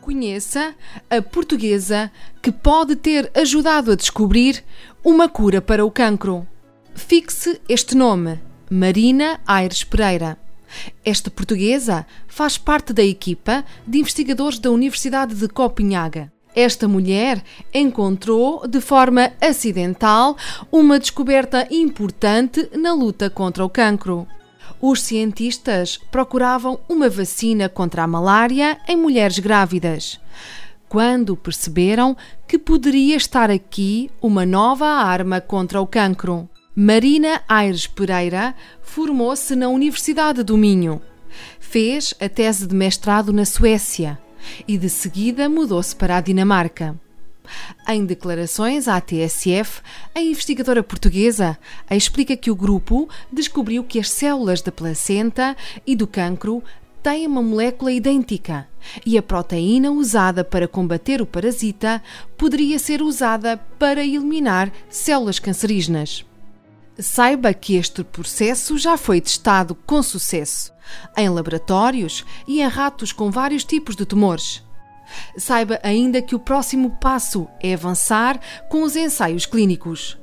Conheça a portuguesa que pode ter ajudado a descobrir uma cura para o cancro. Fixe este nome, Marina Aires Pereira. Esta portuguesa faz parte da equipa de investigadores da Universidade de Copenhaga. Esta mulher encontrou, de forma acidental, uma descoberta importante na luta contra o cancro os cientistas procuravam uma vacina contra a malária em mulheres grávidas. Quando perceberam que poderia estar aqui uma nova arma contra o cancro. Marina Aires Pereira formou-se na Universidade do Minho. Fez a tese de mestrado na Suécia e de seguida mudou-se para a Dinamarca. Em declarações à TSF, a investigadora portuguesa explica que o grupo descobriu que as células da placenta e do cancro têm uma molécula idêntica e a proteína usada para combater o parasita poderia ser usada para eliminar células cancerígenas. Saiba que este processo já foi testado com sucesso em laboratórios e em ratos com vários tipos de tumores. Saiba ainda que o próximo passo é avançar com os ensaios clínicos.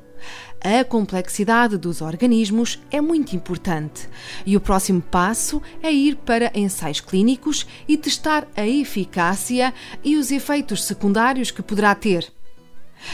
A complexidade dos organismos é muito importante e o próximo passo é ir para ensaios clínicos e testar a eficácia e os efeitos secundários que poderá ter.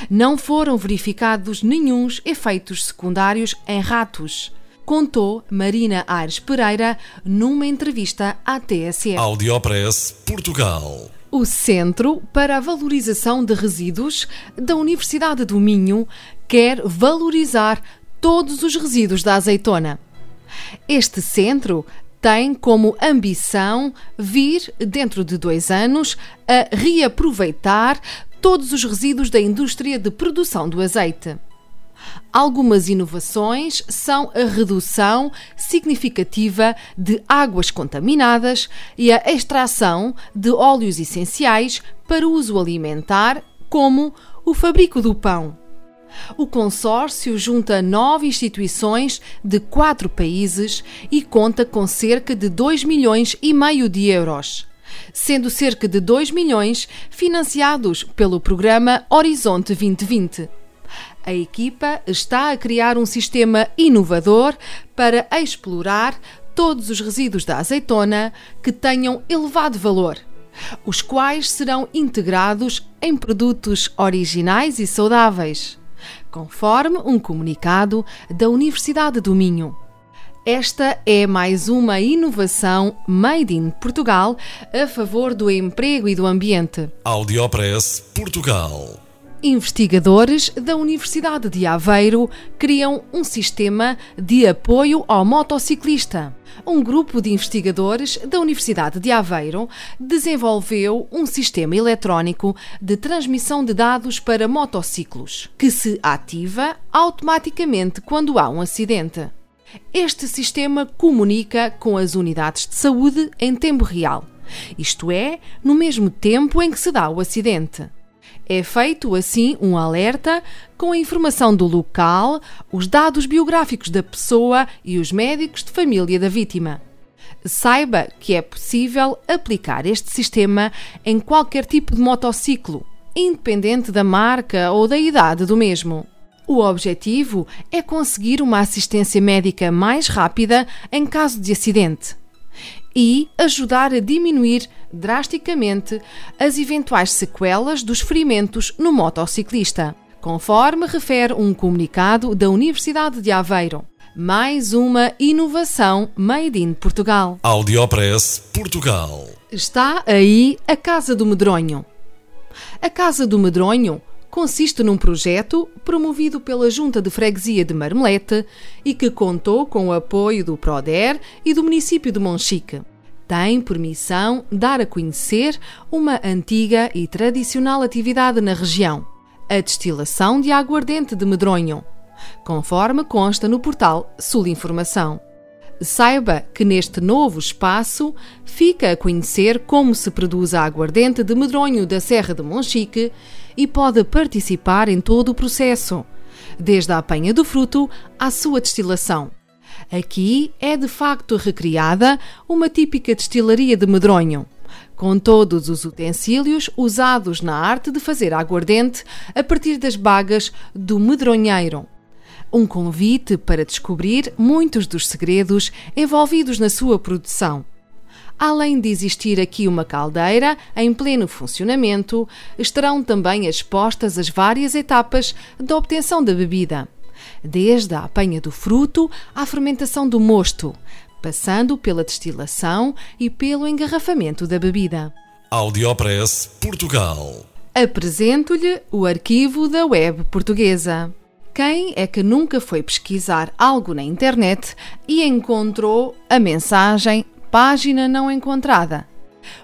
Não foram verificados nenhuns efeitos secundários em ratos, contou Marina Aires Pereira numa entrevista à TSF. Audiopress Portugal o Centro para a Valorização de Resíduos da Universidade do Minho quer valorizar todos os resíduos da azeitona. Este centro tem como ambição vir, dentro de dois anos, a reaproveitar todos os resíduos da indústria de produção do azeite. Algumas inovações são a redução significativa de águas contaminadas e a extração de óleos essenciais para uso alimentar, como o fabrico do pão. O consórcio junta nove instituições de quatro países e conta com cerca de 2 milhões e meio de euros, sendo cerca de 2 milhões financiados pelo programa Horizonte 2020. A equipa está a criar um sistema inovador para explorar todos os resíduos da azeitona que tenham elevado valor, os quais serão integrados em produtos originais e saudáveis, conforme um comunicado da Universidade do Minho. Esta é mais uma inovação made in Portugal a favor do emprego e do ambiente. Audiopress Portugal investigadores da Universidade de Aveiro criam um sistema de apoio ao motociclista. Um grupo de investigadores da Universidade de Aveiro desenvolveu um sistema eletrónico de transmissão de dados para motociclos, que se ativa automaticamente quando há um acidente. Este sistema comunica com as unidades de saúde em tempo real, isto é, no mesmo tempo em que se dá o acidente. É feito assim um alerta com a informação do local, os dados biográficos da pessoa e os médicos de família da vítima. Saiba que é possível aplicar este sistema em qualquer tipo de motociclo, independente da marca ou da idade do mesmo. O objetivo é conseguir uma assistência médica mais rápida em caso de acidente e ajudar a diminuir drasticamente as eventuais sequelas dos ferimentos no motociclista, conforme refere um comunicado da Universidade de Aveiro. Mais uma inovação made in Portugal. Audiopress Portugal. Está aí a Casa do Medronho. A Casa do Medronho consiste num projeto promovido pela Junta de Freguesia de Marmelete e que contou com o apoio do PRODER e do município de Monchique. Tem por missão dar a conhecer uma antiga e tradicional atividade na região, a destilação de aguardente de medronho, conforme consta no portal Sul Informação. Saiba que neste novo espaço fica a conhecer como se produz a aguardente de medronho da Serra de Monchique e pode participar em todo o processo, desde a apanha do fruto à sua destilação. Aqui é de facto recriada uma típica destilaria de medronho, com todos os utensílios usados na arte de fazer aguardente a partir das bagas do medronheiro. Um convite para descobrir muitos dos segredos envolvidos na sua produção. Além de existir aqui uma caldeira em pleno funcionamento, estarão também expostas as várias etapas da obtenção da bebida, desde a apanha do fruto à fermentação do mosto, passando pela destilação e pelo engarrafamento da bebida. Audiopress Portugal. Apresento-lhe o arquivo da web portuguesa. Quem é que nunca foi pesquisar algo na internet e encontrou a mensagem página não encontrada.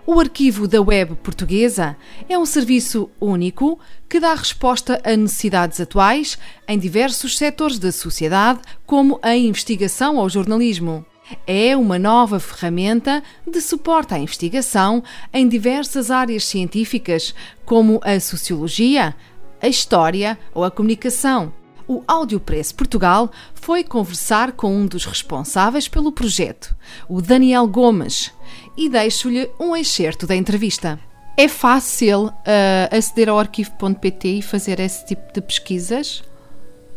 O arquivo da web portuguesa é um serviço único que dá resposta a necessidades atuais em diversos setores da sociedade, como a investigação ao jornalismo. É uma nova ferramenta de suporte à investigação em diversas áreas científicas, como a sociologia, a história ou a comunicação o Audiopress Portugal foi conversar com um dos responsáveis pelo projeto, o Daniel Gomes, e deixo-lhe um excerto da entrevista. É fácil uh, aceder ao arquivo.pt e fazer esse tipo de pesquisas?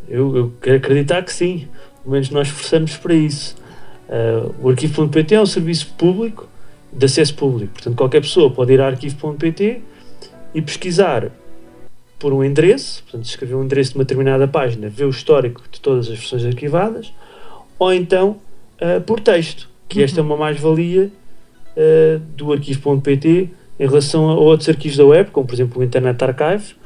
Eu, eu, quero acreditar que sim, pelo menos nós esforçamos para isso. Uh, o arquivo.pt é um serviço público, de acesso público, portanto qualquer pessoa pode ir ao arquivo.pt e pesquisar por um endereço, portanto, escrever um endereço de uma determinada página, ver o histórico de todas as versões arquivadas, ou então uh, por texto, que uhum. esta é uma mais-valia uh, do arquivo.pt em relação a outros arquivos da web, como por exemplo o Internet Archive,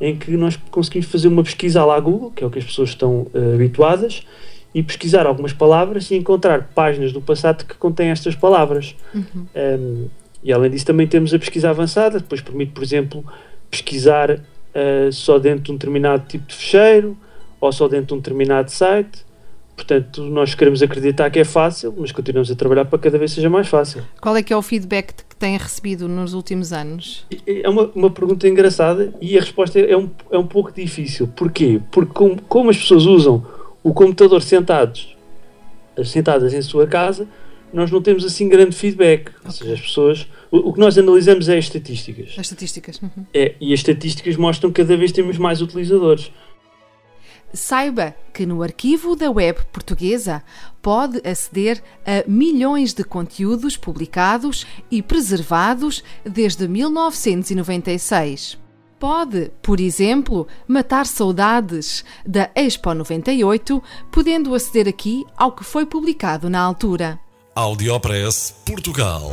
em que nós conseguimos fazer uma pesquisa à la Google, que é o que as pessoas estão uh, habituadas, e pesquisar algumas palavras e encontrar páginas do passado que contêm estas palavras. Uhum. Um, e além disso, também temos a pesquisa avançada, depois permite, por exemplo, pesquisar uh, só dentro de um determinado tipo de fecheiro ou só dentro de um determinado site. Portanto, nós queremos acreditar que é fácil, mas continuamos a trabalhar para que cada vez seja mais fácil. Qual é que é o feedback que tem recebido nos últimos anos? É uma, uma pergunta engraçada e a resposta é um, é um pouco difícil. Porquê? Porque como, como as pessoas usam o computador sentados, sentadas em sua casa, nós não temos assim grande feedback. Okay. Ou seja, as pessoas. O, o, que nós analisamos é as estatísticas. As estatísticas. Uhum. É, e as estatísticas mostram que cada vez temos mais utilizadores. Saiba que no arquivo da web portuguesa pode aceder a milhões de conteúdos publicados e preservados desde 1996. Pode, por exemplo, matar saudades da Expo 98, podendo aceder aqui ao que foi publicado na altura. Audiopress Portugal.